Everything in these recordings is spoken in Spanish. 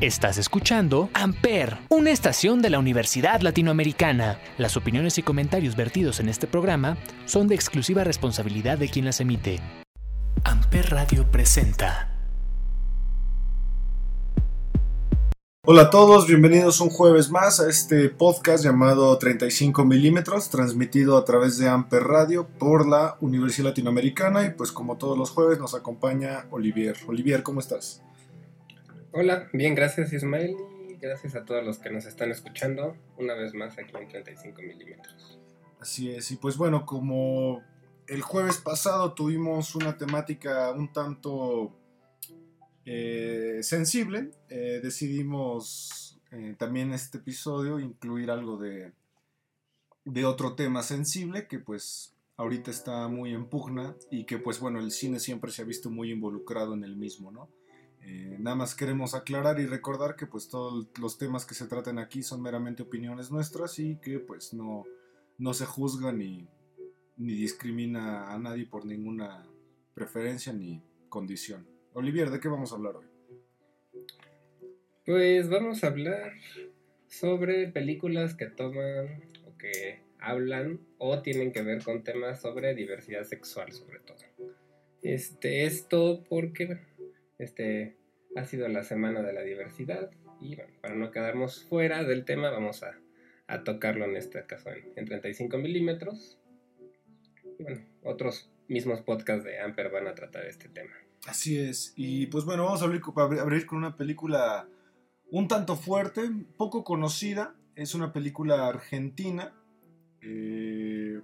Estás escuchando Amper, una estación de la Universidad Latinoamericana. Las opiniones y comentarios vertidos en este programa son de exclusiva responsabilidad de quien las emite. Amper Radio presenta. Hola a todos, bienvenidos un jueves más a este podcast llamado 35 milímetros, transmitido a través de Amper Radio por la Universidad Latinoamericana y pues como todos los jueves nos acompaña Olivier. Olivier, ¿cómo estás? Hola, bien, gracias Ismael y gracias a todos los que nos están escuchando una vez más aquí en 35 milímetros. Así es, y pues bueno, como el jueves pasado tuvimos una temática un tanto eh, sensible, eh, decidimos eh, también este episodio incluir algo de, de otro tema sensible que pues ahorita está muy en pugna y que pues bueno, el cine siempre se ha visto muy involucrado en el mismo, ¿no? Eh, nada más queremos aclarar y recordar que pues todos los temas que se traten aquí son meramente opiniones nuestras y que pues no, no se juzga ni, ni discrimina a nadie por ninguna preferencia ni condición. Olivier, ¿de qué vamos a hablar hoy? Pues vamos a hablar sobre películas que toman o que hablan o tienen que ver con temas sobre diversidad sexual sobre todo. Este, esto porque este, ha sido la semana de la diversidad y bueno, para no quedarnos fuera del tema vamos a, tocarlo en este caso en, 35 milímetros. Y bueno, otros mismos podcasts de Amper van a tratar este tema. Así es, y pues bueno, vamos a abrir, abrir con una película un tanto fuerte, poco conocida, es una película argentina eh,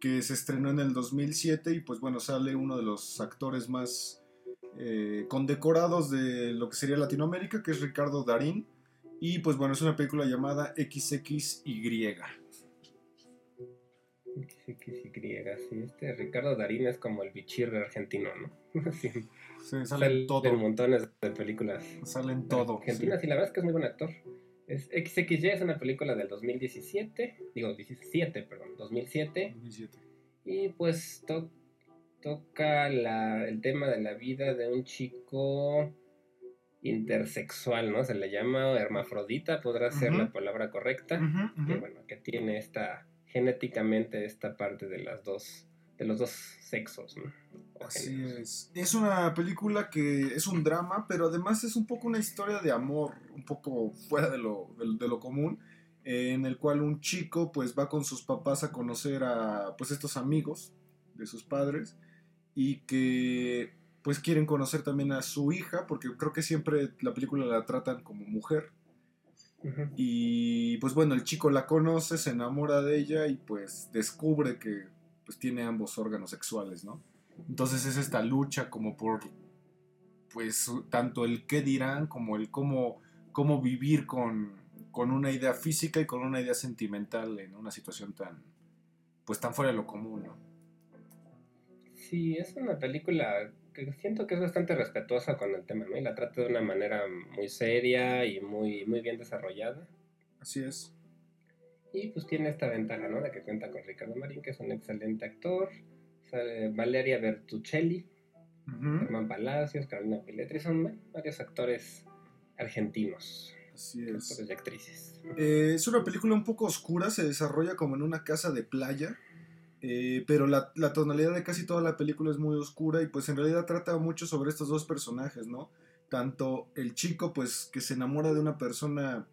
que se estrenó en el 2007 y pues bueno, sale uno de los actores más eh, condecorados de lo que sería Latinoamérica, que es Ricardo Darín. Y pues bueno, es una película llamada XXY. XXY, sí, este Ricardo Darín es como el bichirre argentino, ¿no? sí, sí sale todo. montones de películas. Salen todo. Argentina, sí. la verdad es que es muy buen actor. Es XXY es una película del 2017, digo 17, perdón, 2007. 2007. Y pues toca el tema de la vida de un chico intersexual, ¿no? Se le llama hermafrodita, podrá ser la palabra correcta, que bueno, que tiene esta genéticamente esta parte de las dos de los dos sexos, ¿no? Así es. Es una película que es un drama, pero además es un poco una historia de amor, un poco fuera de lo, de lo común, en el cual un chico pues va con sus papás a conocer a pues estos amigos de sus padres y que pues quieren conocer también a su hija, porque creo que siempre la película la tratan como mujer. Y pues bueno, el chico la conoce, se enamora de ella y pues descubre que pues tiene ambos órganos sexuales, ¿no? Entonces es esta lucha como por pues tanto el qué dirán como el cómo, cómo vivir con, con una idea física y con una idea sentimental en una situación tan pues tan fuera de lo común, ¿no? Sí, es una película que siento que es bastante respetuosa con el tema, ¿no? Y la trata de una manera muy seria y muy, muy bien desarrollada. Así es. Y pues tiene esta ventaja, ¿no? De que cuenta con Ricardo Marín, que es un excelente actor. Sale Valeria Bertuccelli, Germán Palacios, Carolina Piletri, son varios actores argentinos. Así es. y actrices. Eh, es una película un poco oscura, se desarrolla como en una casa de playa eh, pero la, tonalidad de casi toda la película es muy oscura y pues en realidad trata mucho sobre estos dos personajes, ¿no? Tanto el chico pues que se enamora de una persona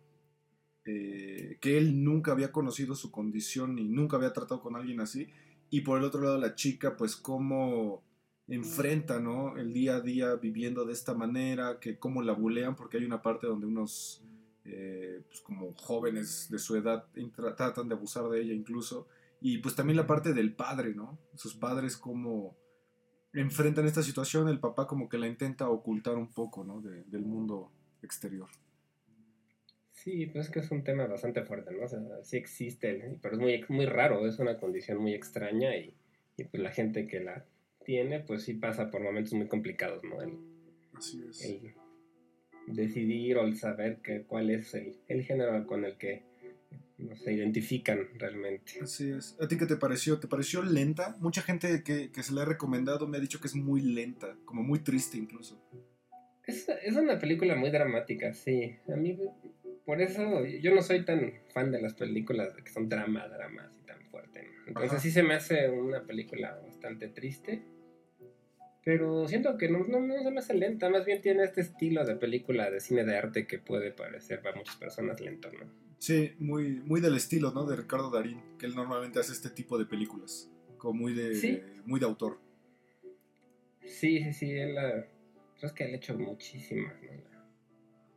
eh, que él nunca había conocido su condición y nunca había tratado con alguien así, y por el otro lado la chica pues cómo enfrenta, ¿no? El día a día viviendo de esta manera, que cómo la bulean, porque hay una parte donde unos... Eh, pues como jóvenes de su edad tratan de abusar de ella incluso y pues también la parte del padre, ¿no? Sus padres como enfrentan esta situación, el papá como que la intenta ocultar un poco, ¿no? del mundo exterior. Sí, pues es que es un tema bastante fuerte, ¿no? O sea, sí existe, pero es muy, muy raro, es una condición muy extraña y, pues la gente que la tiene, pues sí pasa por momentos muy complicados, ¿no? Así es. El decidir o el saber que, cuál es el, el género con el que no se identifican realmente. Así es. ¿A ti qué te pareció? ¿Te pareció lenta? Mucha gente que, se le ha recomendado me ha dicho que es muy lenta, como muy triste incluso. Es, es una película muy dramática, sí. A mí, por eso, yo no soy tan fan de las películas que son drama, drama, así tan fuerte. Entonces sí se me hace una película bastante triste. Pero siento que no, no, no, se me hace lenta, más bien tiene este estilo de película de cine de arte que puede parecer para muchas personas lento, ¿no? Sí, muy, muy del estilo, ¿no? De Ricardo Darín, que él normalmente hace este tipo de películas, como muy de, muy de autor. Sí, sí, sí, él la, es que él ha hecho muchísimas, ¿no?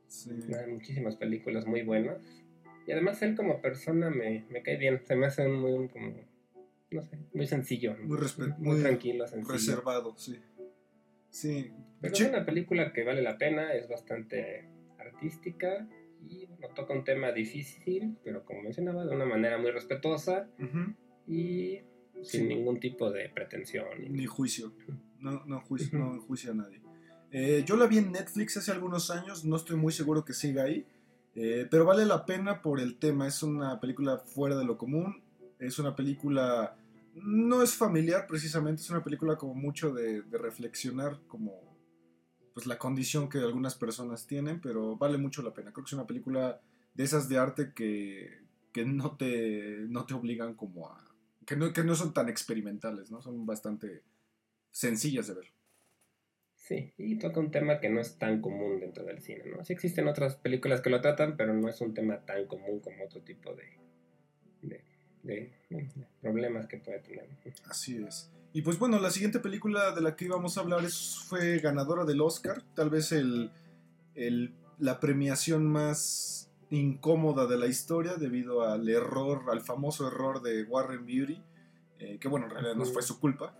Sí. Muchísimas películas muy buenas. Y además él como persona me, me cae bien, se me hace muy como, no sé, muy sencillo. Muy, muy, tranquilo, sencillo. Reservado, sí. Sí. Pero es una película que vale la pena, es bastante artística y bueno, toca un tema difícil, pero como mencionaba, de una manera muy respetuosa y sin ningún tipo de pretensión. Ni juicio. No, no, juicio, no enjuicia a nadie. Eh, yo la vi en Netflix hace algunos años, no estoy muy seguro que siga ahí, eh, pero vale la pena por el tema. Es una película fuera de lo común, es una película no es familiar precisamente, es una película como mucho de, reflexionar como pues la condición que algunas personas tienen, pero vale mucho la pena. Creo que es una película de esas de arte que, no, te, no te obligan como a... Que no, que no son tan experimentales, ¿no? Son bastante sencillas de ver. Sí, y toca un tema que no es tan común dentro del cine, ¿no? Sí existen otras películas que lo tratan, pero no es un tema tan común como otro tipo de, de, problemas que puede tener. Así es. Y pues bueno, la siguiente película de la que íbamos a hablar es, fue ganadora del Oscar, tal vez el, la premiación más incómoda de la historia debido al error, al famoso error de Warren Beauty, eh, que bueno, en realidad no fue su culpa,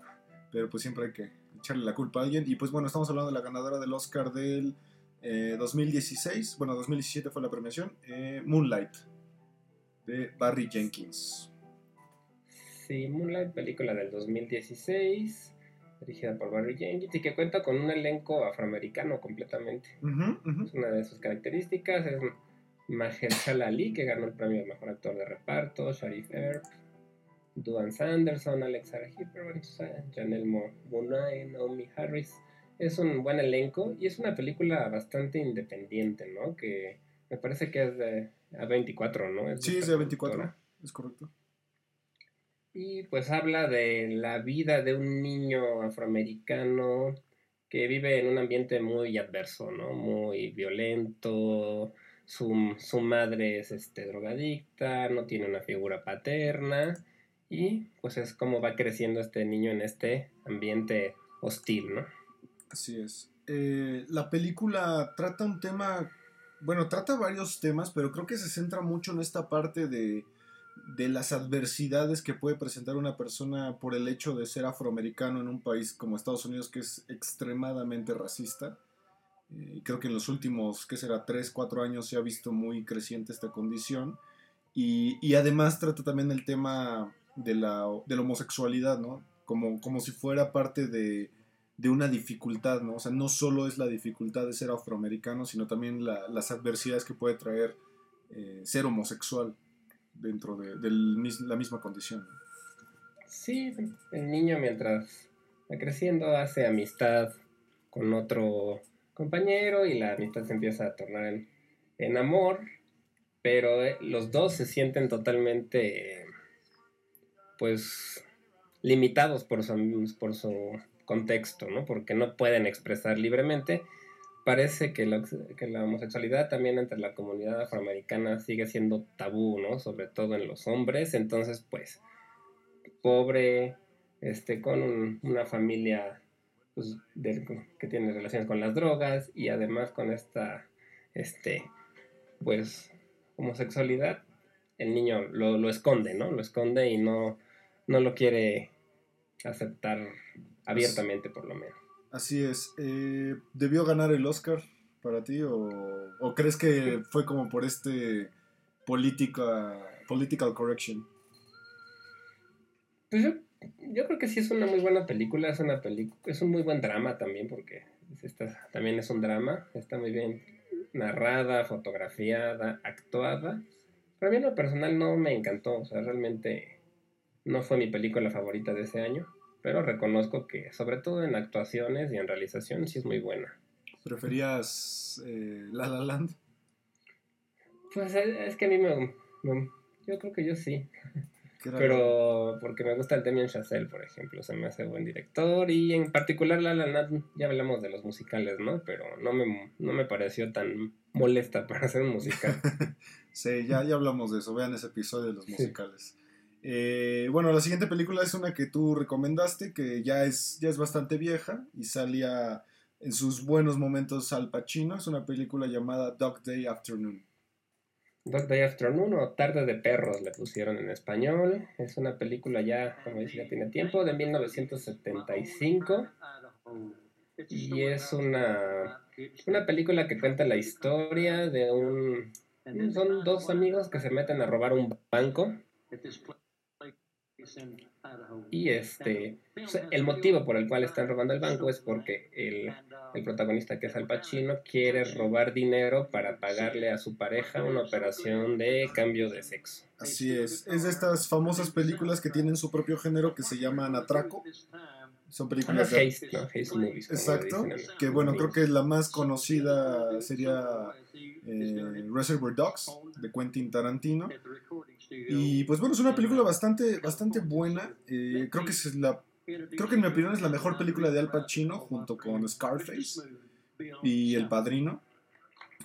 pero pues siempre hay que echarle la culpa a alguien. Y pues bueno, estamos hablando de la ganadora del Oscar del 2016, eh, bueno, 2017 fue la premiación, eh, Moonlight, de Barry Jenkins. Sí, Moonlight, película del 2016, dirigida por Barry Jenkins y que cuenta con un elenco afroamericano completamente. Es una de sus características. Es Mahershala Ali, que ganó el premio de Mejor Actor de Reparto, Sharif Earp, Duan Sanderson, Alex Hipperman, Janelle Monáe, Naomi Harris. Es un buen elenco y es una película bastante independiente, ¿no? Que me parece que es de A24, ¿no? sí, es de A24, es correcto y pues habla de la vida de un niño afroamericano que vive en un ambiente muy adverso, ¿no? Muy violento, su, su, madre es este, drogadicta, no tiene una figura paterna y pues es como va creciendo este niño en este ambiente hostil, ¿no? Así es. Eh, la película trata un tema, bueno, trata varios temas, pero creo que se centra mucho en esta parte de de las adversidades que puede presentar una persona por el hecho de ser afroamericano en un país como Estados Unidos que es extremadamente racista. Eh, creo que en los últimos, ¿qué será?, 3, 4 años se ha visto muy creciente esta condición. Y, además trata también el tema de la, homosexualidad, ¿no? Como, como si fuera parte de, una dificultad, ¿no? O sea, no solo es la dificultad de ser afroamericano, sino también las adversidades que puede traer eh, ser homosexual dentro de, la misma condición. Sí, el niño mientras va creciendo hace amistad con otro compañero y la amistad se empieza a tornar en, amor, pero eh, los dos se sienten totalmente, pues, limitados por su, por su contexto, ¿no? Porque no pueden expresar libremente parece que la, que la, homosexualidad también entre la comunidad afroamericana sigue siendo tabú, ¿no? Sobre todo en los hombres. Entonces, pues, pobre, este, con una familia pues, que tiene relaciones con las drogas y además con esta, este, pues, homosexualidad, el niño lo, lo esconde, ¿no? Lo esconde y no, no lo quiere aceptar abiertamente, por lo menos. Así es. Eh, ¿Debió ganar el Oscar para ti o, crees que fue como por este política, political correction? Pues yo, creo que sí es una muy buena película, es una película, es un muy buen drama también porque también es un drama, está muy bien narrada, fotografiada, actuada. Para mí en lo personal no me encantó, o sea, realmente no fue mi película favorita de ese año pero reconozco que sobre todo en actuaciones y en realización sí es muy buena. ¿Preferías eh, La La Land? Pues es que a mí me, yo creo que yo sí. Pero porque me gusta el Damien Chazelle, por ejemplo, se me hace buen director y en particular La La Land, ya hablamos de los musicales, ¿no? Pero no me, no me pareció tan molesta para hacer un musical. sí, ya, ya hablamos de eso, vean ese episodio de los musicales. Eh, bueno, la siguiente película es una que tú recomendaste, que ya es, ya es bastante vieja y salía en sus buenos momentos Al Pacino. Es una película llamada Dog Day Afternoon. Dog Day Afternoon o Tarde de Perros le pusieron en español. Es una película ya, como dice, ya tiene tiempo, de 1975. Y es una, una película que cuenta la historia de un... Son dos amigos que se meten a robar un banco y este, el motivo por el cual están robando el banco es porque el, el, protagonista, que es Al Pacino, quiere robar dinero para pagarle a su pareja una operación de cambio de sexo. Así es, es de estas famosas películas que tienen su propio género que se llaman Atraco. Son películas de... movies. Exacto. Que bueno, creo que la más conocida sería eh, Reservoir Dogs de Quentin Tarantino. Y pues bueno, es una película bastante, bastante buena. Eh, creo que es la, creo que en mi opinión es la mejor película de Al Pacino junto con Scarface y El Padrino.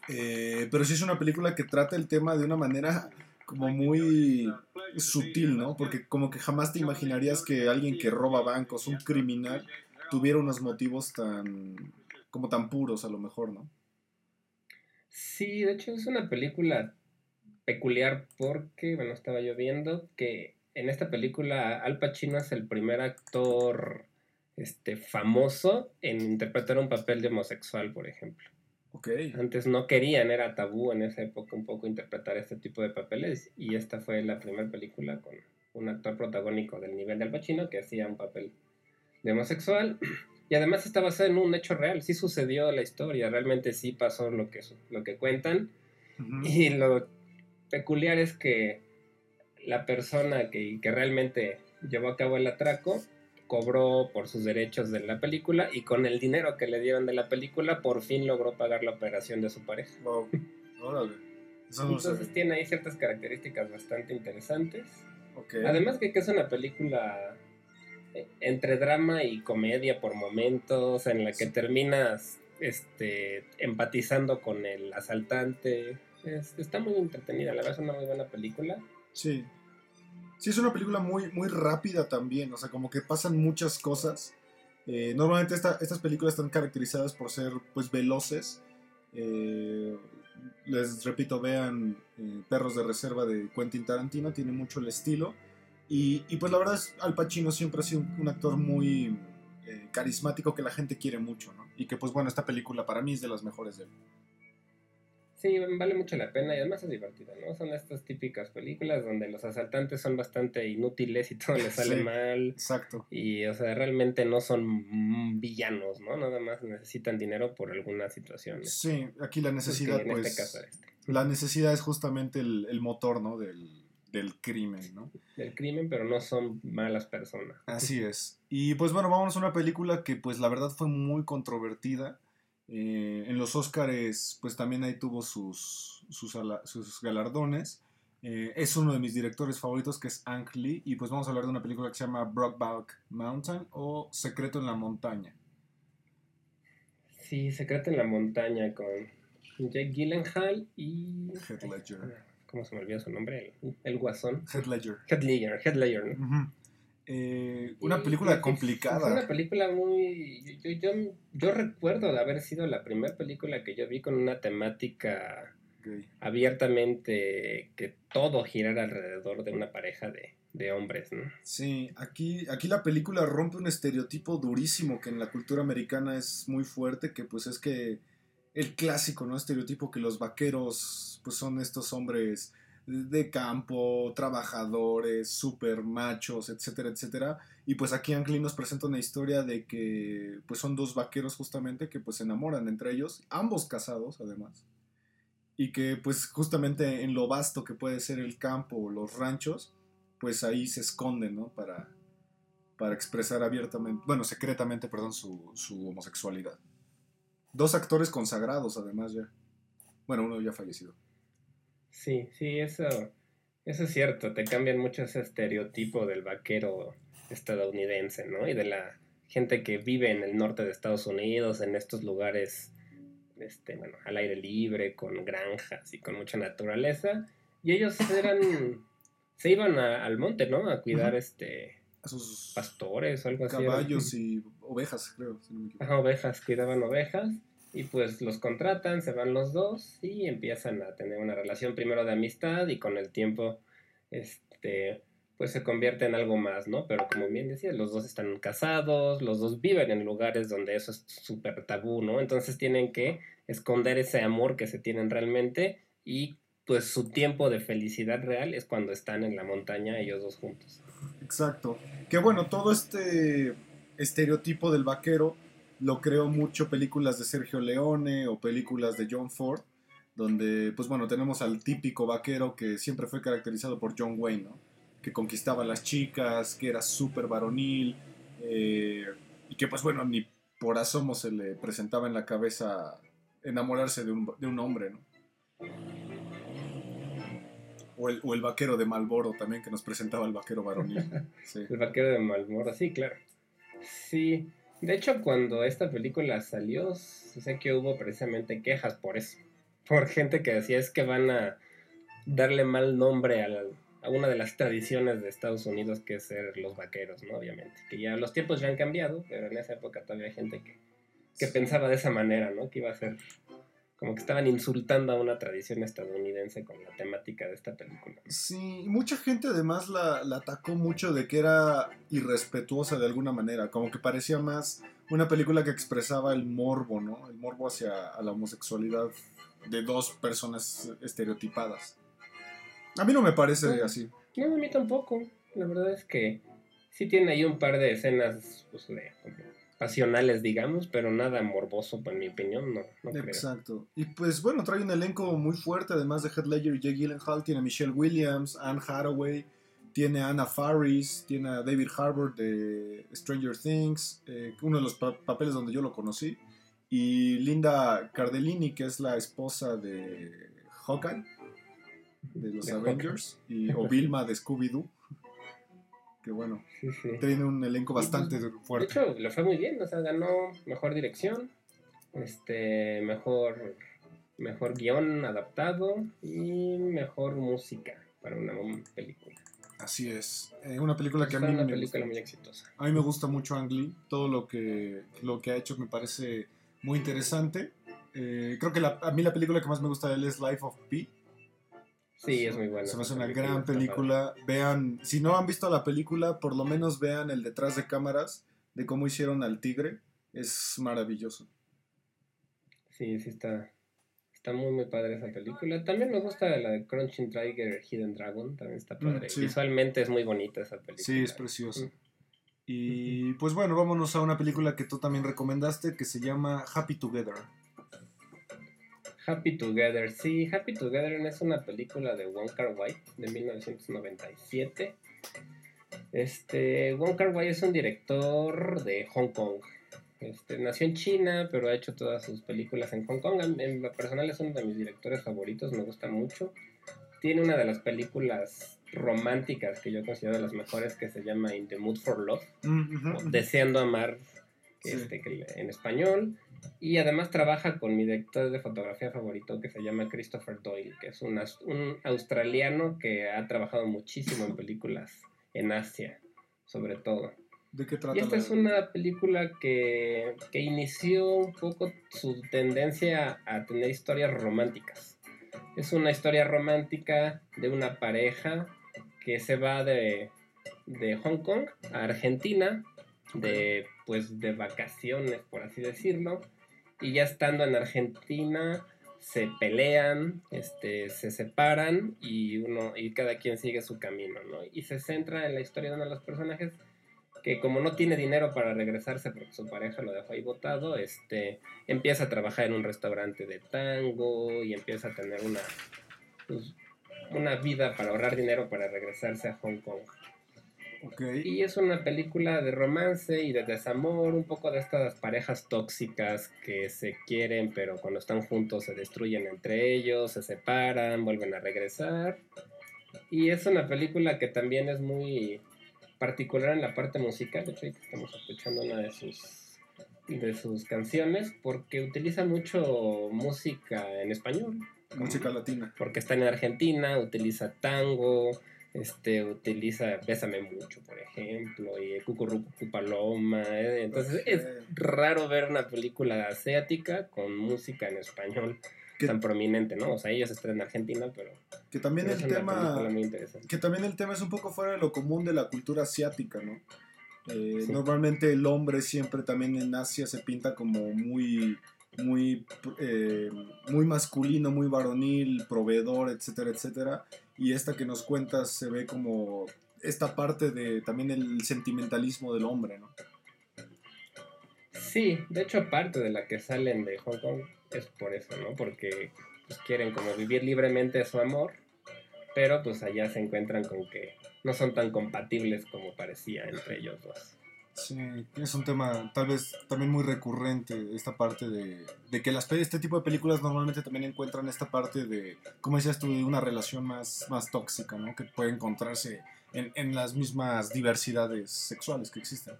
Eh, pero sí es una película que trata el tema de una manera como muy sutil, ¿no? Porque como que jamás te imaginarías que alguien que roba bancos, un criminal, tuviera unos motivos tan como tan puros a lo mejor, ¿no? Sí, de hecho es una película peculiar porque, bueno, estaba yo viendo que en esta película Al Pacino es el primer actor este, famoso en interpretar un papel de homosexual, por ejemplo. Antes no querían, era tabú en esa época un poco interpretar este tipo de papeles y esta fue la primera película con un actor protagónico del nivel de Al Pacino que hacía un papel de homosexual. Y además está basado en un hecho real, sí sucedió la historia, realmente sí pasó lo que, lo que cuentan. Y lo peculiar es que la persona que, que realmente llevó a cabo el atraco cobró por sus derechos de la película y con el dinero que le dieron de la película por fin logró pagar la operación de su pareja. Wow. Órale. Entonces tiene ahí ciertas características bastante interesantes. Además que, que, es una película eh, entre drama y comedia por momentos en la que terminas este, empatizando con el asaltante. Está muy entretenida, la verdad es una muy buena película. Sí. Sí, es una película muy, muy rápida también, o sea, como que pasan muchas cosas. Eh, normalmente estas películas están caracterizadas por ser, pues, veloces. Eh, les repito, vean eh, Perros de Reserva de Quentin Tarantino, tiene mucho el estilo. Y, pues la verdad es, Al Pacino siempre ha sido un, actor muy carismático que la gente quiere mucho, ¿no? Y que pues bueno, esta película para mí es de las mejores de él. Sí, vale mucho la pena y además es divertido, ¿no? Son estas típicas películas donde los asaltantes son bastante inútiles y todo les sale mal. Exacto. Y, o sea, realmente no son villanos, ¿no? Nada más necesitan dinero por alguna situación. Sí, aquí la necesidad, en pues. Este caso este. La necesidad es justamente el, motor, ¿no? Del, del crimen, ¿no? Del crimen, pero no son malas personas. Así es. Y pues bueno, vamos a una película que pues la verdad fue muy controvertida. Eh, en los Oscars, pues también ahí tuvo sus, sus, galardones. Eh, es uno de mis directores favoritos, que es Ang Lee. Y pues vamos a hablar de una película que se llama Brockback Mountain o Secreto en la Montaña. Sí, Secreto en la Montaña con Jake Gyllenhaal y... Head Ledger. ¿Cómo se me olvidó su nombre? El, Guasón. Head Ledger. Head Ledger, Head Ledger, ¿no? Eh, una película complicada. una película muy... Yo, yo, recuerdo de haber sido la primera película que yo vi con una temática abiertamente que todo girara alrededor de una pareja de, hombres, ¿no? Sí, aquí, aquí la película rompe un estereotipo durísimo que en la cultura americana es muy fuerte, que pues es que el clásico, ¿no? Estereotipo que los vaqueros pues son estos hombres de campo, trabajadores, super machos, etcétera, etcétera. Y pues aquí Ang nos presenta una historia de que pues son dos vaqueros justamente que pues se enamoran entre ellos, ambos casados además. Y que pues justamente en lo vasto que puede ser el campo o los ranchos, pues ahí se esconden, ¿no? Para, para expresar abiertamente, bueno, secretamente, perdón, su, su homosexualidad. dos actores consagrados además ya. Bueno, uno ya fallecido. Sí, sí, eso, eso es cierto. Te cambian mucho ese estereotipo del vaquero estadounidense, ¿no? Y de la gente que vive en el norte de Estados Unidos, en estos lugares, este, bueno, al aire libre, con granjas y con mucha naturaleza. Y ellos eran, se iban al monte, ¿no? A cuidar, este, A sus pastores o algo así. caballos y ovejas, creo. si no me equivoco. Ajá, ovejas, cuidaban ovejas y pues los contratan, se van los dos y empiezan a tener una relación primero de amistad y con el tiempo este pues se convierte en algo más, ¿no? Pero como bien decía, los dos están casados, los dos viven en lugares donde eso es súper tabú, ¿no? Entonces tienen que esconder ese amor que se tienen realmente y pues su tiempo de felicidad real es cuando están en la montaña ellos dos juntos. Exacto. Que bueno, todo este estereotipo del vaquero lo creó mucho películas de Sergio Leone o películas de John Ford, donde pues bueno, tenemos al típico vaquero que siempre fue caracterizado por John Wayne, ¿no? Que conquistaba a las chicas, que era súper varonil, eh, y que pues bueno, ni por asomo se le presentaba en la cabeza enamorarse de un, de un hombre, ¿no? O el, o el vaquero de Malboro también, que nos presentaba el vaquero varonil. Sí. El vaquero de Malmoro, sí, claro. Sí, de hecho cuando esta película salió, sé que hubo precisamente quejas por eso. Por gente que decía es que van a darle mal nombre a, la- a una de las tradiciones de Estados Unidos que es ser los vaqueros, ¿no? Obviamente. Que ya los tiempos ya han cambiado, pero en esa época todavía hay gente que, que pensaba de esa manera, ¿no? Que iba a ser como que estaban insultando a una tradición estadounidense con la temática de esta película. Sí, mucha gente además la, la atacó mucho de que era irrespetuosa de alguna manera, como que parecía más una película que expresaba el morbo, ¿no? El morbo hacia a la homosexualidad de dos personas estereotipadas. A mí no me parece así. No, a mí tampoco. La verdad es que sí tiene ahí un par de escenas pues, de, como pasionales, digamos, pero nada morboso, en mi opinión, no, no creo. Exacto. Y pues bueno, trae un elenco muy fuerte, además de Heath Ledger y Jake Gyllenhaal, tiene a Michelle Williams, Anne Hathaway, tiene a Anna Faris, tiene a David Harbour de Stranger Things, eh, uno de los pa- papeles donde yo lo conocí, y Linda Cardellini, que es la esposa de Hawkeye, de los De Avengers, y, o Vilma de Scooby-Doo, que bueno, Sí, sí. tiene un elenco bastante De fuerte. hecho, le fue muy bien, o sea, ganó mejor dirección, este, mejor, mejor guion adaptado y mejor música para una película. Así es. Eh, una película que a mí una me película gusta. muy exitosa. A mí me gusta mucho Ang Lee. Todo lo que, lo que ha hecho me parece muy interesante. Eh, creo que la- a mí la película que más me gusta de él es Life of Pi. Sí, es muy buena. Se me hace una gran película. Vean, si no han visto la película, por lo menos vean el detrás de cámaras de cómo hicieron al tigre. Es maravilloso. Sí, sí está, está muy muy padre esa película. También me gusta la de Crunching Tiger Hidden Dragon, también está Mm, padre. sí. Visualmente es muy bonita esa película. Sí, es precioso. Mm. Y pues bueno, vámonos a una película que tú también recomendaste que se llama Happy Together. Happy Together, sí, Happy Together es una película de Wong Kar Wai de 1997. Este, Wong Kar Wai es un director de Hong Kong. Este, nació en China, pero ha hecho todas sus películas en Hong Kong. En, en lo personal es uno de mis directores favoritos, me gusta mucho. Tiene una de las películas románticas que yo considero de las mejores que se llama In the Mood for Love Mm. Deseando Amar este, en español. Y además trabaja con mi director de fotografía favorito que se llama Christopher Doyle, que es un, un australiano que ha trabajado muchísimo en películas en Asia, sobre todo. ¿De qué trata? Y esta la- es una película que, que inició un poco su tendencia a tener historias románticas. Es una historia romántica de una pareja que se va de, de Hong Kong a Argentina, de, pues, de vacaciones, por así decirlo. Y ya estando en Argentina se pelean, este, se separan y, uno, y cada quien sigue su camino, ¿no? Y se centra en la historia de uno de los personajes que como no tiene dinero para regresarse porque su pareja lo dejó ahí botado, este, empieza a trabajar en un restaurante de tango y empieza a tener una, pues, una vida para ahorrar dinero para regresarse a Hong Kong. Y es una película de romance y de desamor, un poco de estas parejas tóxicas que se quieren, pero cuando están juntos se destruyen entre ellos, se separan, vuelven a regresar. Y es una película que también es muy particular en la parte musical. De hecho, estamos escuchando una de sus de sus canciones porque utiliza mucho música en español. Música latina. Porque está en Argentina, utiliza tango, este, utiliza Bésame Mucho, por ejemplo, y Cucurrucu Paloma. ¿eh? Entonces es raro ver una película asiática con música en español tan prominente, ¿no? O sea, ellos están en Argentina, pero... Que también el tema... Que también el tema es un poco fuera de lo común de la cultura asiática, ¿no? Eh, normalmente el hombre siempre también en Asia se pinta como muy, muy, eh, muy masculino, muy varonil, proveedor, etcétera, etcétera. Y esta que nos cuentas se ve como esta parte de también el sentimentalismo del hombre, ¿no? Sí, de hecho parte de la que salen de Hong Kong es por eso, ¿no? Porque pues, quieren como vivir libremente su amor, pero pues allá se encuentran con que no son tan compatibles como parecía entre ellos dos. Sí, es un tema tal vez también muy recurrente, esta parte de, que las, este tipo de películas normalmente también encuentran esta parte de, como decías tú, de una relación más, más tóxica, ¿no? Que puede encontrarse en, en las mismas diversidades sexuales que existen.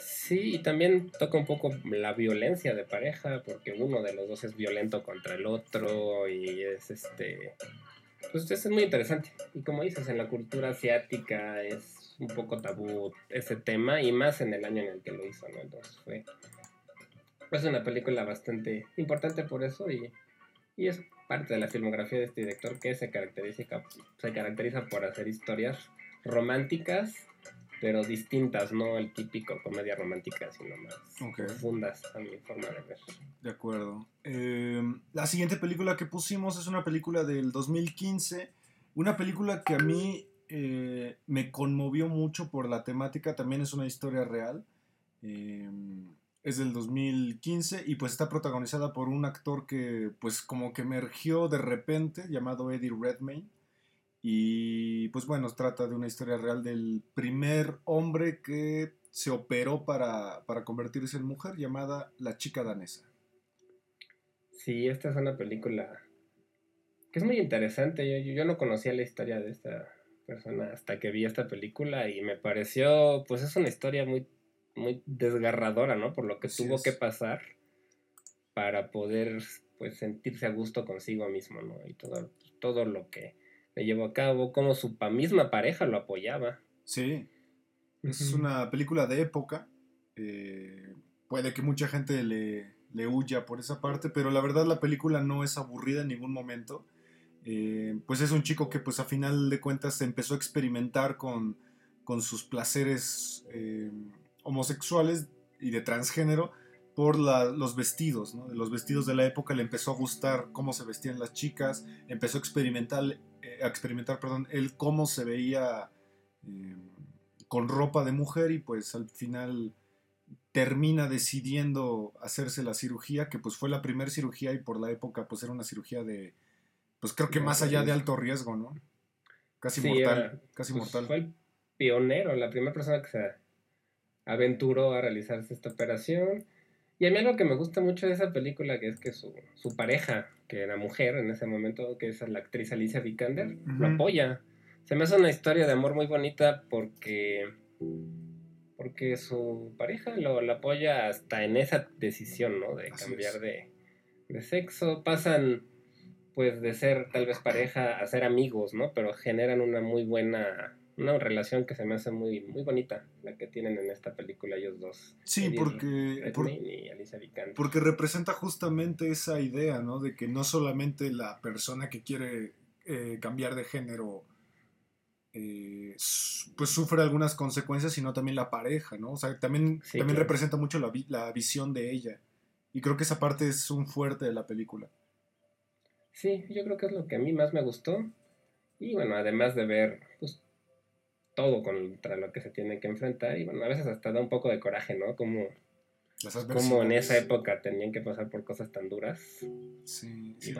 Sí, y también toca un poco la violencia de pareja, porque uno de los dos es violento contra el otro y es este pues es muy interesante. Y como dices, en la cultura asiática es un poco tabú ese tema y más en el año en el que lo hizo, ¿no? Entonces fue es una película bastante importante por eso y, y es parte de la filmografía de este director que se caracteriza, se caracteriza por hacer historias románticas pero distintas, no el típico comedia romántica, sino más profundas a mi forma de ver. De acuerdo. Em, la siguiente película que pusimos es una película del 2015, una película que a mí eh, me conmovió mucho por la temática, también es una historia real. Em, es del 2015 y pues está protagonizada por un actor que pues como que emergió de repente llamado Eddie Redmayne y pues bueno, trata de una historia real del primer hombre que se operó para, convertirse en mujer llamada La chica danesa. Sí, esta es una película que es muy interesante. Yo, yo, no conocía la historia de esta persona hasta que vi esta película y me pareció, pues es una historia muy, muy desgarradora, ¿no? Por lo que tuvo que pasar para poder, pues, sentirse a gusto consigo mismo, ¿no? Y todo, todo lo que le llevó a cabo, como su misma pareja lo apoyaba. Sí, es una película de época. Eh, puede que mucha gente le, le, huya por esa parte, pero la verdad la película no es aburrida en ningún momento. Eh, pues es un chico que pues a final de cuentas empezó a experimentar con, con sus placeres eh, homosexuales y de transgénero por los vestidos, ¿no? los vestidos de la época le empezó a gustar cómo se vestían las chicas, empezó a experimentar, a experimentar perdón, él cómo se veía eh, con ropa de mujer y pues al final termina decidiendo hacerse la cirugía, que pues fue la primera cirugía y por la época pues era una cirugía de, pues creo que más allá de alto riesgo, ¿no? Casi mortal, casi pues, mortal. Fue el pionero, la primera persona que se aventuró a realizarse esta operación. Y a mí algo que me gusta mucho de esa película, que es que su, su pareja, que era mujer en ese momento, que es la actriz Alicia Vikander, lo apoya. Se me hace una historia de amor muy bonita porque, porque su pareja lo, apoya hasta en esa decisión, ¿no? De cambiar de, de sexo. Pasan pues de ser tal vez pareja a ser amigos, ¿no? Pero generan una muy buena una relación que se me hace muy, muy bonita, la que tienen en esta película ellos dos. Sí, porque, porque representa justamente esa idea, ¿no? De que no solamente la persona que quiere eh, cambiar de género eh, pues sufre algunas consecuencias, sino también la pareja, ¿no? O sea, también, también representa mucho la, la visión de ella. Y creo que esa parte es un fuerte de la película. Sí, yo creo que es lo que a mí más me gustó. Y bueno, además de ver pues, todo contra lo que se tiene que enfrentar y bueno, a veces hasta da un poco de coraje, ¿no? Como, como en esa época tenían que pasar por cosas tan duras. Sí, sí.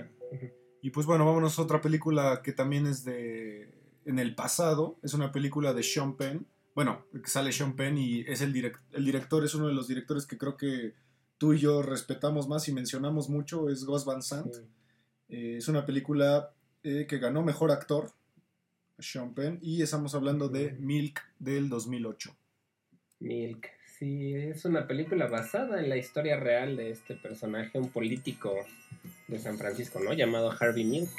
Y, pues bueno, vámonos a otra película que también es de en el pasado, es una película de Sean Penn, bueno, que sale Sean Penn y es el, el director, es uno de los directores que creo que tú y yo respetamos más y mencionamos mucho, es Gus Van Sant. Eh, es una película eh, que ganó Mejor Actor, Sean Penn, y estamos hablando de Milk del 2008. Milk, sí, es una película basada en la historia real de este personaje, un político de San Francisco, ¿no? Llamado Harvey Milk.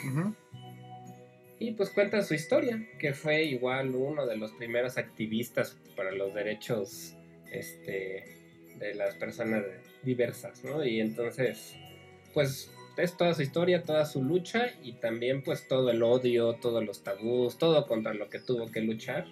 Y pues cuenta su historia, que fue igual uno de los primeros activistas para los derechos este, de las personas diversas, ¿no? Y entonces, pues es toda su historia, toda su lucha y también pues todo el odio, todos los tabús, todo contra lo que tuvo que luchar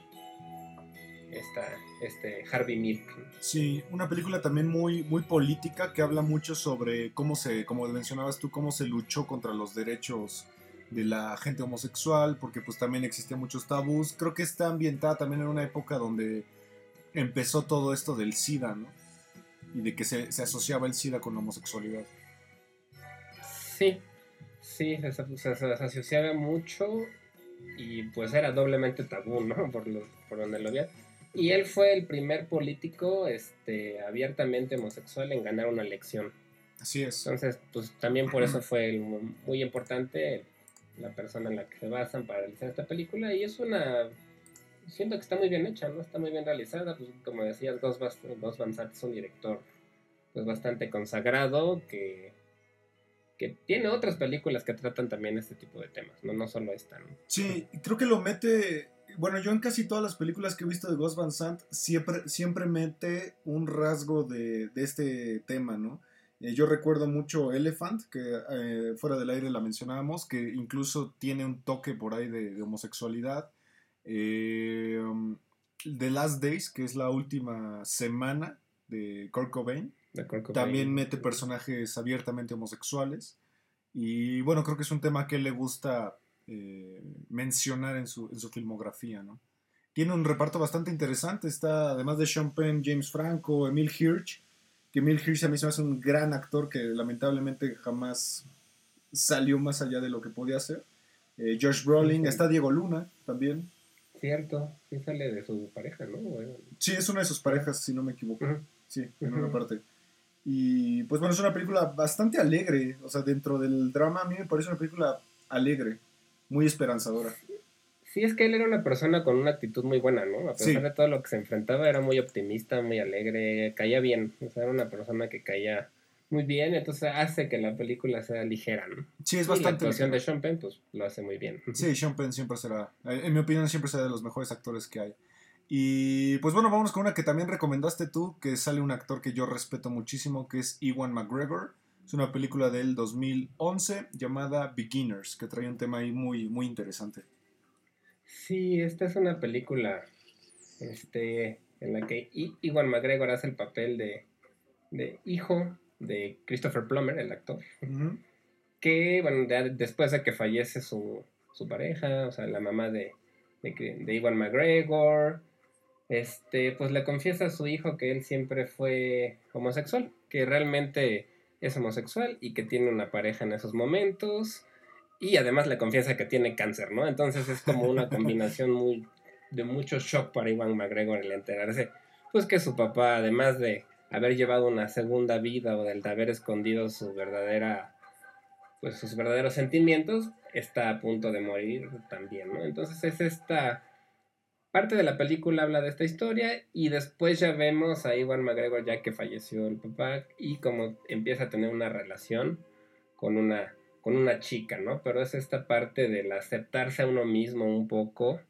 esta, este Harvey Milk. Sí, una película también muy, muy política que habla mucho sobre cómo se, como mencionabas tú, cómo se luchó contra los derechos de la gente homosexual, porque pues también existían muchos tabús. Creo que está ambientada también en una época donde empezó todo esto del SIDA, ¿no? Y de que se, asociaba el SIDA con la homosexualidad. Sí, sí, se, asociaba mucho y pues era doblemente tabú, ¿no? Por, por donde lo veía. Y él fue el primer político este, abiertamente homosexual en ganar una elección. Así es. Entonces, pues también por eso fue muy importante la persona en la que se basan para realizar esta película y es una siento que está muy bien hecha, ¿no? Está muy bien realizada, pues como decías, Gus, Van Sant es un director pues bastante consagrado que que tiene otras películas que tratan también este tipo de temas, no no solo esta, ¿no? Sí, creo que lo mete bueno, yo en casi todas las películas que he visto de Gus Van Sant siempre, siempre mete un rasgo de, de este tema, ¿no? Eh, yo recuerdo mucho Elephant, que eh, fuera del aire la mencionábamos, que incluso tiene un toque por ahí de, homosexualidad. Eh, um, The Last Days, que es la última semana de Kurt Cobain, también mete personajes abiertamente homosexuales. Y bueno, creo que es un tema que le gusta mencionar en su, en su filmografía, ¿no? Tiene un reparto bastante interesante. Está, además de Sean Penn, James Franco, Emil Hirsch, que Emil Hirsch a mí se me hace un gran actor que lamentablemente jamás salió más allá de lo que podía hacer. Eh, Josh Brolin, está Diego Luna también. Cierto, sí sale de su pareja, ¿no? Sí, es una de sus parejas, si no me equivoco. Sí, en una parte. Y pues bueno, es una película bastante alegre, o sea, dentro del drama a mí me parece una película alegre, muy esperanzadora. Sí, es que él era una persona con una actitud muy buena, ¿no? A pesar de todo lo que se enfrentaba, era muy optimista, muy alegre, caía bien. O sea, era una persona que caía muy bien, entonces hace que la película sea ligera, ¿no? Sí, es bastante. la actuación de Sean Penn, pues lo hace muy bien. Sí, Sean Penn siempre será, en mi opinión, siempre será de los mejores actores que hay. Y pues bueno, vamos con una que también recomendaste tú, que sale un actor que yo respeto muchísimo, que es Ewan McGregor. Es una película del 2011 llamada Beginners, que trae un tema ahí muy, muy interesante. Sí, esta es una película este, en la que Iwan McGregor hace el papel de, de hijo de Christopher Plummer, el actor. Que, bueno, después de que fallece su, su, pareja, o sea, la mamá de, de, Iwan McGregor, este, pues le confiesa a su hijo que él siempre fue homosexual, que realmente es homosexual y que tiene una pareja en esos momentos y además le confiesa que tiene cáncer, ¿no? Entonces es como una combinación muy de mucho shock para Iwan McGregor el enterarse, pues que su papá, además de haber llevado una segunda vida o del de haber escondido su verdadera, pues sus verdaderos sentimientos, está a punto de morir también, ¿no? Entonces es esta parte de la película habla de esta historia y después ya vemos a Iwan McGregor ya que falleció el papá y como empieza a tener una relación con una con una chica, ¿no? Pero es esta parte del aceptarse a uno mismo un poco.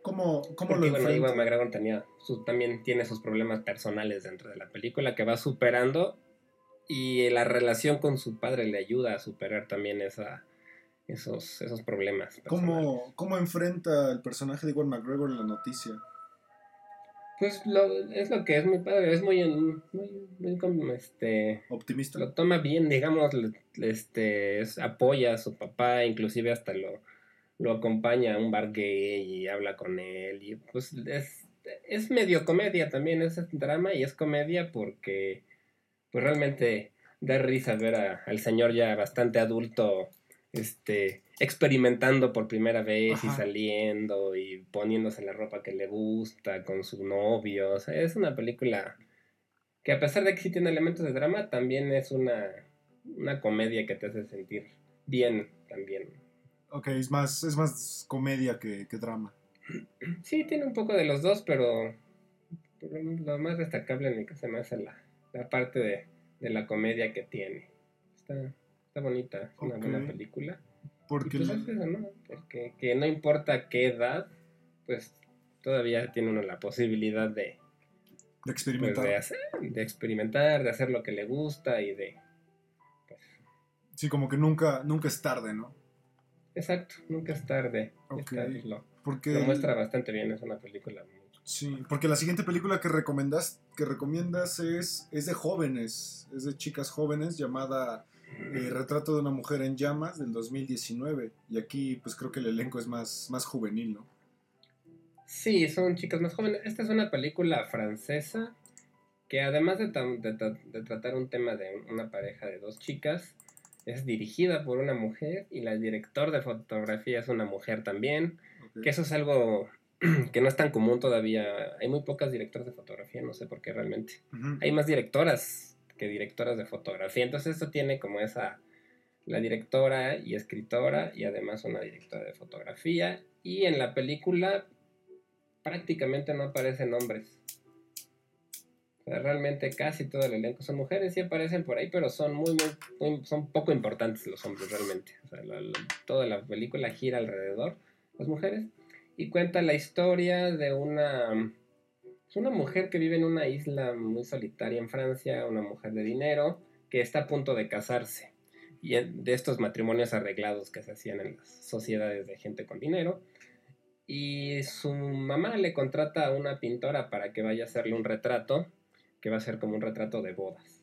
¿Cómo, cómo lo bueno, Iwan McGregor tenía, también tiene sus problemas personales dentro de la película que va superando y la relación con su padre le ayuda a superar también esa, esos, esos problemas. ¿Cómo, ¿Cómo enfrenta el personaje de Iwan McGregor la noticia? Pues es lo que es muy padre, es muy, muy, muy este, optimista. Lo toma bien, digamos, este, apoya a su papá, inclusive hasta lo, lo acompaña a un bar gay y habla con él. Y pues es, es medio comedia también, es drama y es comedia porque pues realmente da risa ver al señor ya bastante adulto este, experimentando por primera vez y saliendo y poniéndose la ropa que le gusta con su novio. O sea, es una película que a pesar de que sí tiene elementos de drama, también es una, una comedia que te hace sentir bien también. Ok, es más, es más comedia que, que drama. Sí, tiene un poco de los dos, pero, pero lo más destacable en mi caso me hace la, la parte de, de la comedia que tiene. Está, está bonita, es una buena película. Porque pues la- es eso, ¿no? Porque que no importa qué edad, pues todavía tiene uno la posibilidad de, de pues, experimentar. de, hacer, de experimentar, de hacer lo que le gusta y de... pues, Sí, como que nunca, nunca es tarde, ¿no? exacto, nunca es tarde. Ok. Está- lo, Porque lo muestra bastante bien, es una película muy... Sí, porque la siguiente película que recomendas, que recomiendas es, es de jóvenes, es de chicas jóvenes llamada eh, Retrato de una mujer en llamas del 2019 y aquí pues creo que el elenco es más, más juvenil, ¿no? Sí, son chicas más jóvenes. Esta es una película francesa que además de, de tra- de tratar un tema de una pareja de dos chicas, es dirigida por una mujer y la director de fotografía es una mujer también, que eso es algo que no es tan común todavía. Hay muy pocas directoras de fotografía, no sé por qué realmente. Hay más directoras directoras de fotografía, entonces eso tiene como esa la directora y escritora y además una directora de fotografía y en la película prácticamente no aparecen hombres. Realmente casi todo el elenco son mujeres, sí aparecen por ahí, pero son muy, muy, son poco importantes los hombres realmente. Toda la película gira alrededor las mujeres y cuenta la historia de una es una mujer que vive en una isla muy solitaria en Francia, una mujer de dinero que está a punto de casarse y de estos matrimonios arreglados que se hacían en las sociedades de gente con dinero. Y su mamá le contrata a una pintora para que vaya a hacerle un retrato, que va a ser como un retrato de bodas.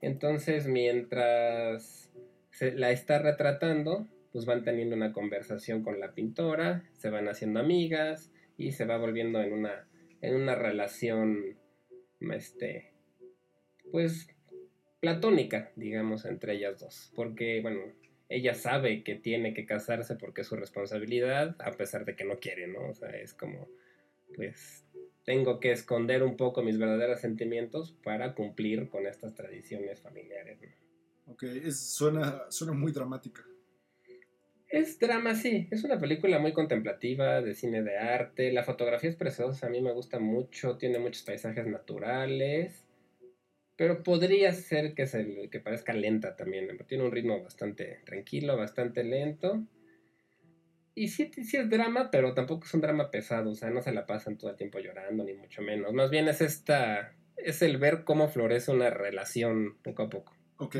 Entonces, mientras se la está retratando, pues van teniendo una conversación con la pintora, se van haciendo amigas y se va volviendo en una, en una relación, este, pues, platónica, digamos, entre ellas dos. Porque, bueno, ella sabe que tiene que casarse porque es su responsabilidad, a pesar de que no quiere, ¿no? O sea, es como, pues, tengo que esconder un poco mis verdaderos sentimientos para cumplir con estas tradiciones familiares, ¿no? Ok, suena, suena muy dramática. Es drama, sí. Es una película muy contemplativa, de cine de arte. La fotografía es preciosa, a mí me gusta mucho. Tiene muchos paisajes naturales. Pero podría ser que, se, que parezca lenta también. Tiene un ritmo bastante tranquilo, bastante lento. Y sí, sí es drama, pero tampoco es un drama pesado. O sea, no se la pasan todo el tiempo llorando, ni mucho menos. Más bien es esta. Es el ver cómo florece una relación poco a poco. Ok,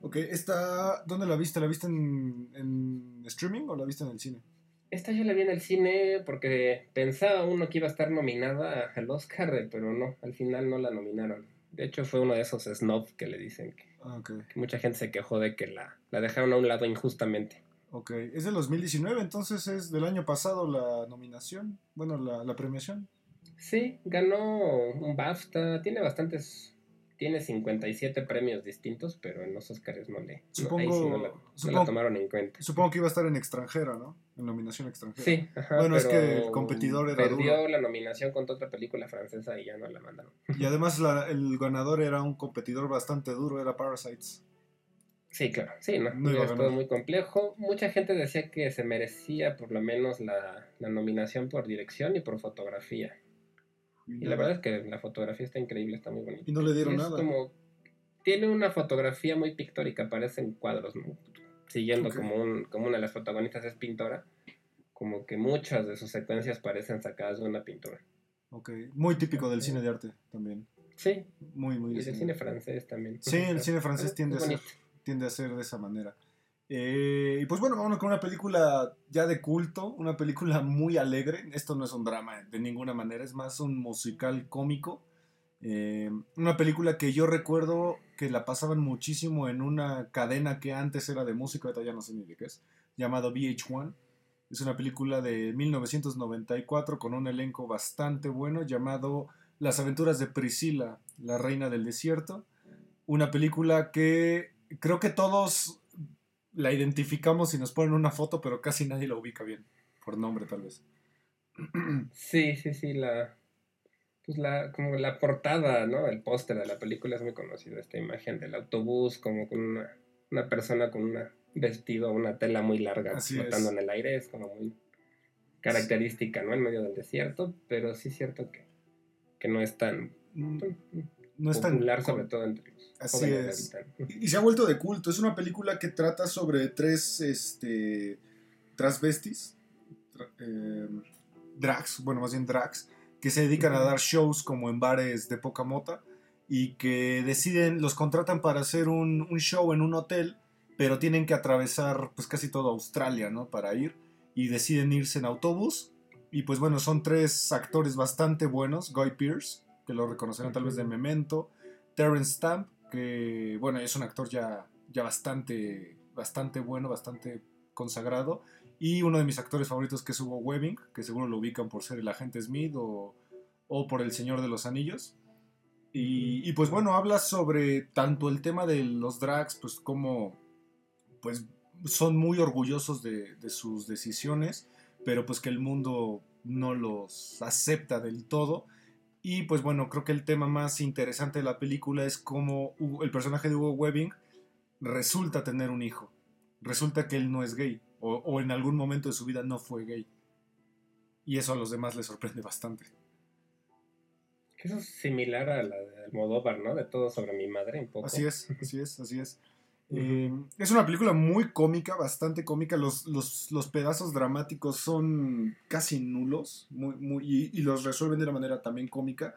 Ok. Esta, ¿Dónde la viste? ¿La viste en, en streaming o la viste en el cine? Esta yo la vi en el cine porque pensaba uno que iba a estar nominada al Oscar, pero no, al final no la nominaron. De hecho, fue uno de esos snobs que le dicen que, Ah, que mucha gente se quejó de que la, la dejaron a un lado injustamente. ok. Es del 2019, entonces es del año pasado la nominación, bueno, la, la premiación. Sí, ganó un BAFTA, tiene bastantes, tiene 57 premios distintos, pero en los Oscars no le, no, ahí sí no la, no la supongo- tomaron en cuenta. Supongo que iba a estar en extranjera, ¿no? En nominación extranjera. Sí, ajá, Bueno, es que el competidor era Perdió duro. la nominación contra otra película francesa y ya no la mandaron. Y además la- el ganador era un competidor bastante duro, era Parasites. Sí, claro, sí, ¿no? No iba a todo muy complejo. Mucha gente decía que se merecía por lo menos la, la nominación por dirección y por fotografía. Y la verdad es que la fotografía está increíble, está muy bonita. Y no le dieron es nada. como, tiene una fotografía muy pictórica, parecen cuadros, ¿no? Siguiendo como, un, como una de las protagonistas es pintora, como que muchas de sus secuencias parecen sacadas de una pintura. Ok, muy típico del cine de arte también. Sí, Muy, muy y de del cine francés también. Sí, el cine francés tiende a, ser, tiende a ser de esa manera. Eh, y pues bueno, vámonos con una película ya de culto, una película muy alegre. Esto no es un drama de ninguna manera, es más un musical cómico. Eh, una película que yo recuerdo que la pasaban muchísimo en una cadena que antes era de música, ahorita ya no sé ni de qué es, llamado VH1. Es una película de 1994 con un elenco bastante bueno llamado Las aventuras de Priscila, la reina del desierto. Una película que creo que todos la identificamos y nos ponen una foto, pero casi nadie la ubica bien, por nombre tal vez. Sí, sí, sí, la, pues la, como la portada, ¿no? El póster de la película es muy conocido, esta imagen del autobús, como con una, una persona con un vestido, una tela muy larga, flotando en el aire, es como muy característica, ¿no? En medio del desierto, pero sí es cierto que, que no es tan mm, no es popular, sobre todo entre los Así es. Y, se ha vuelto de culto. Es una película que trata sobre tres este, transvestis, eh, drags, bueno, más bien drags, que se dedican a dar shows como en bares de poca mota y que deciden, los contratan para hacer un, un show en un hotel, pero tienen que atravesar pues casi toda Australia, ¿no? Para ir y deciden irse en autobús. Y pues bueno, son tres actores bastante buenos, Guy Pearce, que lo reconocerán tal vez de Memento, Terence Stamp, que bueno, es un actor ya, ya bastante, bastante bueno, bastante consagrado, y uno de mis actores favoritos que es Hugo Webbing, que seguro lo ubican por ser el agente Smith o, o por El Señor de los Anillos. Y, y, pues bueno, habla sobre tanto el tema de los drags, pues como pues son muy orgullosos de, sus decisiones, pero pues que el mundo no los acepta del todo. Y pues bueno, creo que el tema más interesante de la película es cómo el personaje de Hugo Webbing resulta tener un hijo. Resulta que él no es gay, o, en algún momento de su vida no fue gay. Y eso a los demás les sorprende bastante. Eso es similar a la de Almodóvar, ¿no? De todo sobre mi madre, un poco. Así es, así es, así es. Eh, es una película muy cómica, bastante cómica. Los, los, pedazos dramáticos son casi nulos muy, muy, y, los resuelven de una manera también cómica.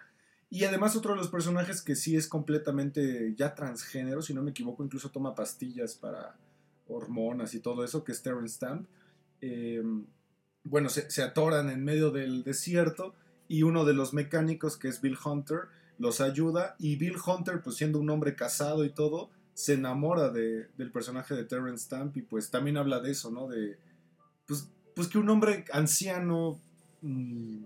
Y además otro de los personajes que sí es completamente ya transgénero, si no me equivoco, incluso toma pastillas para hormonas y todo eso, que es Terrence Stamp. Eh, bueno, se, se atoran en medio del desierto y uno de los mecánicos, que es Bill Hunter, los ayuda. Y Bill Hunter, pues siendo un hombre casado y todo, se enamora de, del personaje de Terrence Stamp y pues también habla de eso, ¿no? De, pues, pues que un hombre anciano, mm,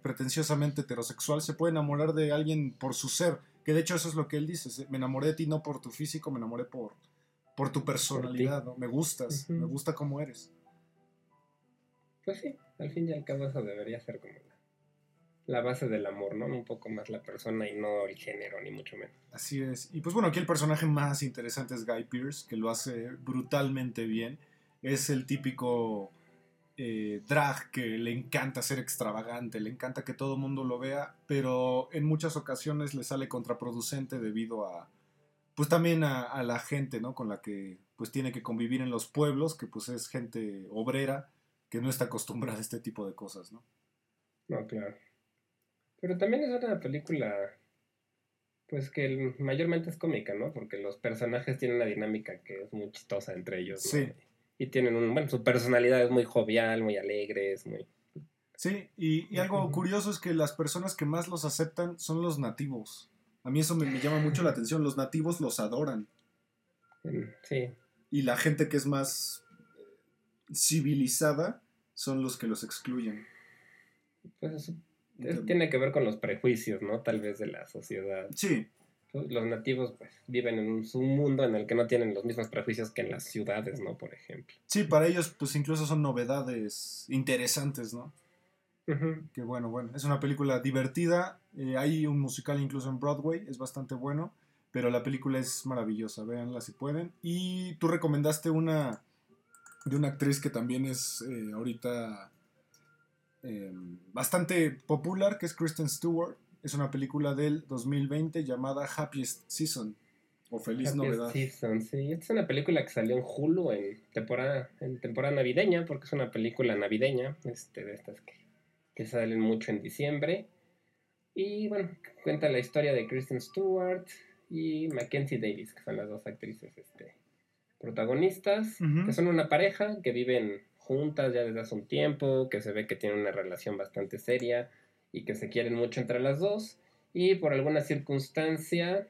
pretenciosamente heterosexual, se puede enamorar de alguien por su ser, que de hecho eso es lo que él dice, me enamoré de ti no por tu físico, me enamoré por, por tu personalidad, ¿no? Me gustas, me gusta cómo eres. Pues sí, al fin y al cabo eso debería ser como la base del amor, ¿no? Un poco más la persona y no el género, ni mucho menos. Así es. Y pues bueno, aquí el personaje más interesante es Guy Pearce, que lo hace brutalmente bien. Es el típico eh, drag que le encanta ser extravagante, le encanta que todo el mundo lo vea, pero en muchas ocasiones le sale contraproducente debido a, pues también a, a la gente, ¿no? Con la que pues tiene que convivir en los pueblos, que pues es gente obrera, que no está acostumbrada a este tipo de cosas, ¿no? No, claro. Pero también es una película, pues que mayormente es cómica, ¿no? Porque los personajes tienen una dinámica que es muy chistosa entre ellos. ¿no? Sí. Y tienen un, bueno, su personalidad es muy jovial, muy alegre, es muy... Sí, y, algo curioso es que las personas que más los aceptan son los nativos. A mí eso me, me llama mucho la atención, los nativos los adoran. Sí. Y la gente que es más civilizada son los que los excluyen. Pues eso tiene que ver con los prejuicios, ¿no? Tal vez de la sociedad. Sí. Los nativos pues, viven en un, mundo en el que no tienen los mismos prejuicios que en las ciudades, ¿no? Por ejemplo. Sí, para ellos pues incluso son novedades interesantes, ¿no? Que bueno, bueno, es una película divertida, eh, hay un musical incluso en Broadway, es bastante bueno, pero la película es maravillosa, véanla si pueden. Y tú recomendaste una de una actriz que también es eh, ahorita Em, bastante popular, que es Kristen Stewart. Es una película del 2020 llamada Happiest Season o Feliz Novedad. Season, sí. es una película que salió en Hulu en temporada, en temporada navideña, porque es una película navideña, este, de estas que, que salen mucho en diciembre. Y bueno, cuenta la historia de Kristen Stewart y Mackenzie Davis, que son las dos actrices este, protagonistas, que son una pareja que viven juntas ya desde hace un tiempo, que se ve que tienen una relación bastante seria y que se quieren mucho entre las dos. Y por alguna circunstancia,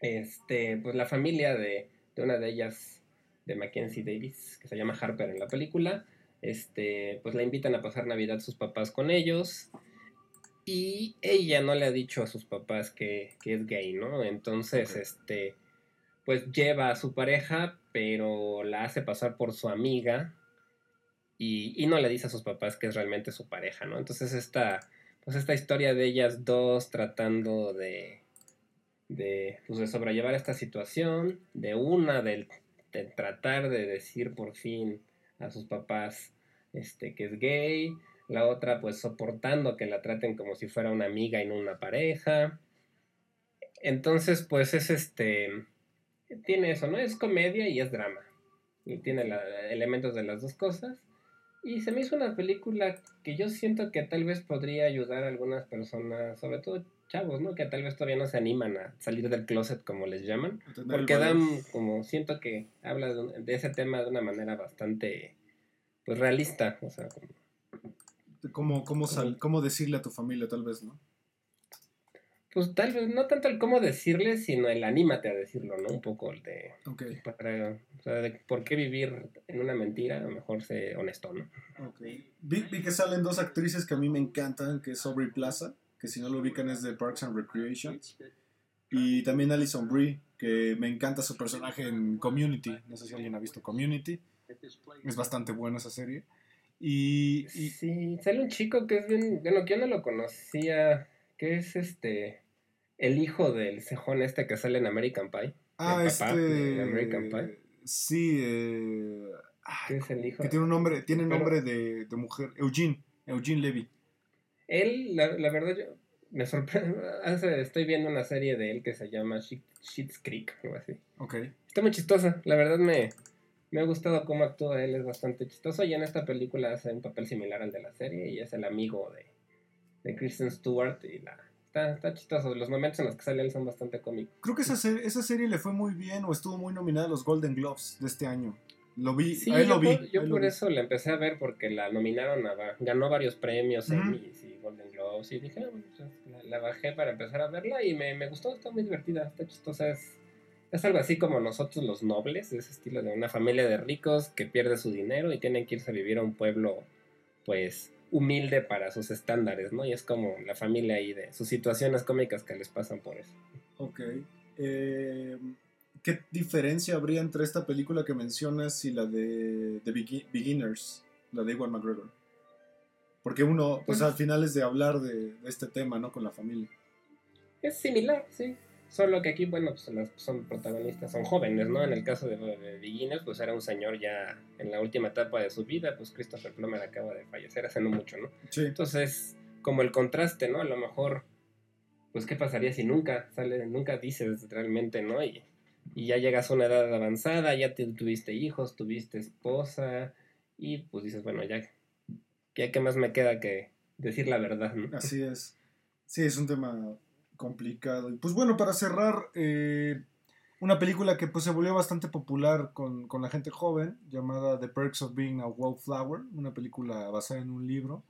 este, pues la familia de, una de ellas, de Mackenzie Davis, que se llama Harper en la película, este, pues la invitan a pasar Navidad sus papás con ellos. Y ella no le ha dicho a sus papás que, es gay, ¿no? Entonces, este, pues lleva a su pareja pero la hace pasar por su amiga y, no le dice a sus papás que es realmente su pareja, ¿no? Entonces esta, pues esta historia de ellas dos tratando de, de, pues de sobrellevar esta situación, de una, de, de, tratar de decir por fin a sus papás este, que es gay, la otra pues soportando que la traten como si fuera una amiga y no una pareja. Entonces pues es este, tiene eso, ¿no? Es comedia y es drama. Y tiene elementos de las dos cosas. Y se me hizo una película que yo siento que tal vez podría ayudar a algunas personas, sobre todo chavos, ¿no? Que tal vez todavía no se animan a salir del closet, como les llaman. Porque dan, como siento que habla de, ese tema de una manera bastante, pues, realista. O sea, como... ¿Cómo, cómo decirle a tu familia, tal vez, no? Pues tal vez, no tanto el cómo decirle, sino el anímate a decirlo, ¿no? Un poco el de... Ok. o sea, de por qué vivir en una mentira, a lo mejor ser honesto, ¿no? Ok. Vi, que salen dos actrices que a mí me encantan, que es Aubrey Plaza, que si no lo ubican es de Parks and Recreation, y también Alison Brie, que me encanta su personaje en Community, no sé si alguien ha visto Community, es bastante buena esa serie. Y, y... Sí, sale un chico que es bien, bueno, que yo no lo conocía, que es este el hijo del cejón este que sale en American Pie. Ah, este. American Pie. Sí, eh, ¿Qué es el hijo? Que tiene un nombre, tiene nombre de, de, mujer. Eugene, Eugene Levy. Él, la, la verdad, yo me sorprende. Estoy viendo una serie de él que se llama Shit's Creek, algo así. Ok. Está muy chistosa. La verdad me, me ha gustado cómo actúa él, es bastante chistoso. Y en esta película hace un papel similar al de la serie y es el amigo de, de Kristen Stewart y la Está, está chistoso. Los momentos en los que sale él son bastante cómicos. Creo que esa, serie, esa serie le fue muy bien o estuvo muy nominada a los Golden Globes de este año. Lo vi, sí, ahí lo vi. yo por eso la empecé a ver porque la nominaron, a, ganó varios premios, Emmys y Golden Globes y dije, ah, pues, la, bajé para empezar a verla y me, me, gustó, está muy divertida, está chistosa, es, es algo así como nosotros los nobles, ese estilo de una familia de ricos que pierde su dinero y tienen que irse a vivir a un pueblo, pues, humilde para sus estándares, ¿no? Y es como la familia ahí de sus situaciones cómicas que les pasan por eso. Ok. Eh, ¿Qué diferencia habría entre esta película que mencionas y la de The Beginners, la de Iwan McGregor? Porque uno, pues, pues al final es de hablar de, de este tema, ¿no? Con la familia. Es similar, sí. Solo que aquí, bueno, pues son protagonistas, son jóvenes, ¿no? En el caso de, de pues era un señor ya en la última etapa de su vida, pues Christopher Plummer acaba de fallecer hace no mucho, ¿no? Sí. Entonces, como el contraste, ¿no? A lo mejor, pues, ¿qué pasaría si nunca sale, nunca dices realmente, ¿no? Y, y ya llegas a una edad avanzada, ya tuviste hijos, tuviste esposa, y pues dices, bueno, ya, ya qué más me queda que decir la verdad, ¿no? Así es. Sí, es un tema complicado. Y pues bueno, para cerrar, eh, una película que pues se volvió bastante popular con, la gente joven, llamada The Perks of Being a Wallflower, una película basada en un libro.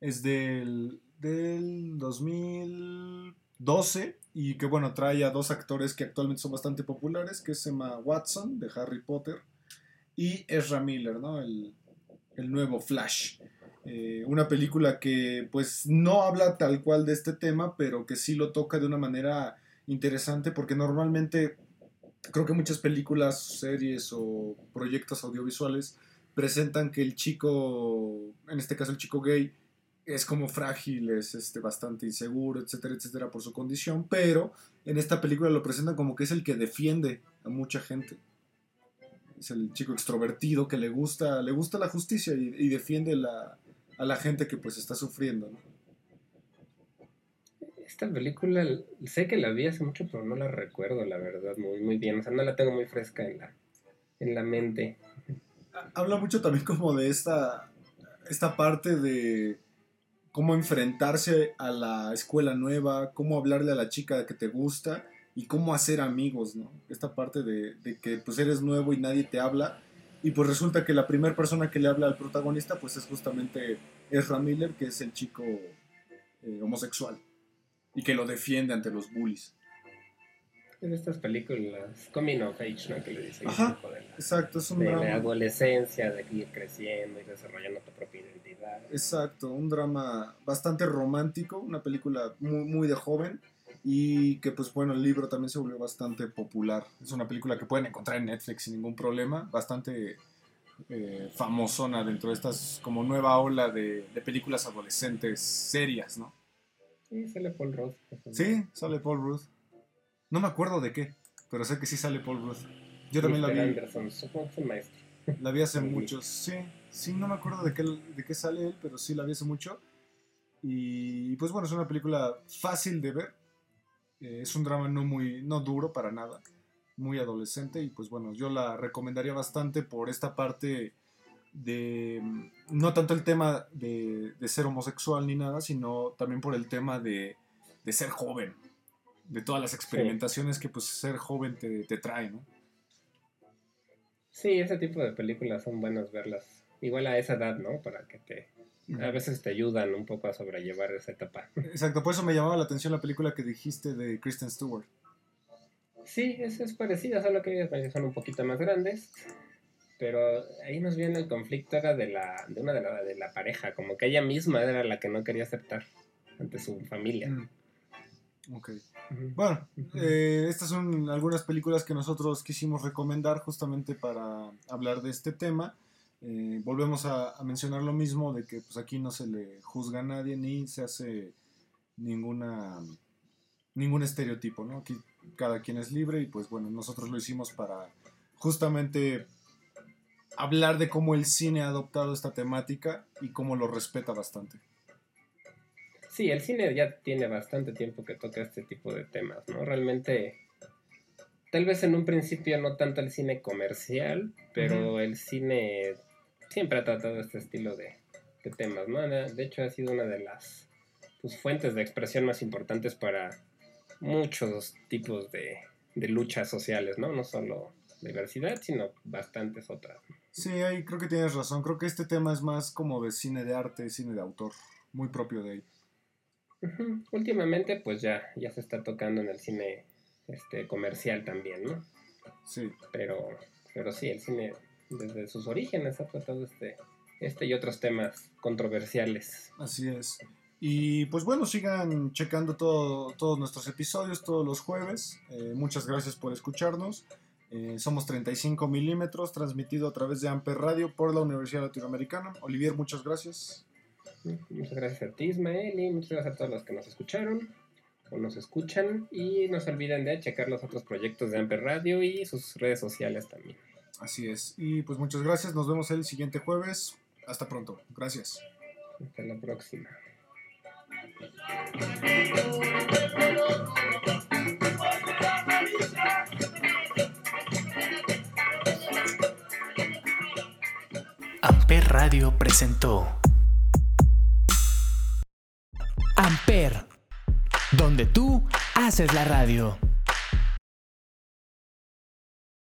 Es del, del 2012 y que bueno, trae a dos actores que actualmente son bastante populares, que es Emma Watson de Harry Potter y Ezra Miller, ¿no? El, el nuevo Flash. Eh, una película que pues no habla tal cual de este tema, pero que sí lo toca de una manera interesante porque normalmente creo que muchas películas, series o proyectos audiovisuales presentan que el chico, en este caso el chico gay, es como frágil, es este, bastante inseguro, etcétera, etcétera, por su condición, pero en esta película lo presentan como que es el que defiende a mucha gente. Es el chico extrovertido que le gusta, le gusta la justicia y defiende la, a la gente que pues está sufriendo, ¿no? Esta película, sé que la vi hace mucho, pero no la recuerdo, la verdad, muy, muy bien. O sea, no la tengo muy fresca en la, en la mente. Habla mucho también como de esta, esta parte de cómo enfrentarse a la escuela nueva, cómo hablarle a la chica que te gusta y cómo hacer amigos, ¿no? Esta parte de, de que pues eres nuevo y nadie te habla y pues resulta que la primera persona que le habla al protagonista pues es justamente Ezra Miller, que es el chico eh, homosexual y que lo defiende ante los bullies. En estas películas coming of age, ¿no? Que le dicen Ajá, exacto, es un de la adolescencia, de ir creciendo y desarrollando tu propia identidad. Exacto, un drama bastante romántico, una película muy, muy de joven y que pues bueno, el libro también se volvió bastante popular. Es una película que pueden encontrar en Netflix sin ningún problema, bastante eh, famosona dentro de estas como nueva ola de, películas adolescentes serias, ¿no? Sí, sale Paul Rudd. Sí, sale Paul Rudd. No me acuerdo de qué, pero sé que sí sale Paul Rudd. Yo también la vi. Anderson, supongo que es maestro. La vi hace muchos, sí. Sí, no me acuerdo de qué, de qué sale él, pero sí la vi hace mucho. Y pues bueno, es una película fácil de ver. Eh, es un drama no muy, no duro para nada, muy adolescente. Y pues bueno, yo la recomendaría bastante por esta parte de, no tanto el tema de, ser homosexual ni nada, sino también por el tema de, ser joven. De todas las experimentaciones que pues ser joven te, te trae, ¿no? Sí, ese tipo de películas son buenas verlas. Igual a esa edad, ¿no? Para que te... A veces te ayudan un poco a sobrellevar esa etapa. Exacto, por eso me llamaba la atención la película que dijiste de Kristen Stewart. Sí, es, es parecida, solo que ellas son un poquito más grandes. Pero ahí nos viene el conflicto era de la, de una de la, de la pareja, como que ella misma era la que no quería aceptar ante su familia. Mm. Ok. Bueno, eh, estas son algunas películas que nosotros quisimos recomendar justamente para hablar de este tema. Eh, volvemos a, mencionar lo mismo de que pues aquí no se le juzga a nadie ni se hace ninguna ningún estereotipo, ¿no? Aquí cada quien es libre y pues bueno, nosotros lo hicimos para justamente hablar de cómo el cine ha adoptado esta temática y cómo lo respeta bastante. Sí, el cine ya tiene bastante tiempo que toca este tipo de temas, ¿no? Realmente, tal vez en un principio no tanto el cine comercial, pero el cine siempre ha tratado este estilo de, temas, ¿no? De hecho, ha sido una de las pues, fuentes de expresión más importantes para muchos tipos de, de luchas sociales, ¿no? No solo diversidad, sino bastantes otras. Sí, ahí creo que tienes razón. Creo que este tema es más como de cine de arte, cine de autor, muy propio de ahí. Últimamente, pues ya, ya se está tocando en el cine este, comercial también, ¿no? Sí. Pero, pero sí, el cine desde sus orígenes ha tratado este, este y otros temas controversiales. Así es. Y pues bueno, sigan checando todo, todos nuestros episodios todos los jueves. Eh, muchas gracias por escucharnos. Eh, somos 35 milímetros, transmitido a través de Amper Radio por la Universidad Latinoamericana. Olivier, muchas gracias. Muchas gracias a ti, Ismael, y muchas gracias a todos los que nos escucharon o nos escuchan. Y no se olviden de checar los otros proyectos de Amper Radio y sus redes sociales también. Así es. Y pues muchas gracias. Nos vemos el siguiente jueves. Hasta pronto. Gracias. Hasta la próxima. Amper Radio presentó Amper, donde tú haces la radio.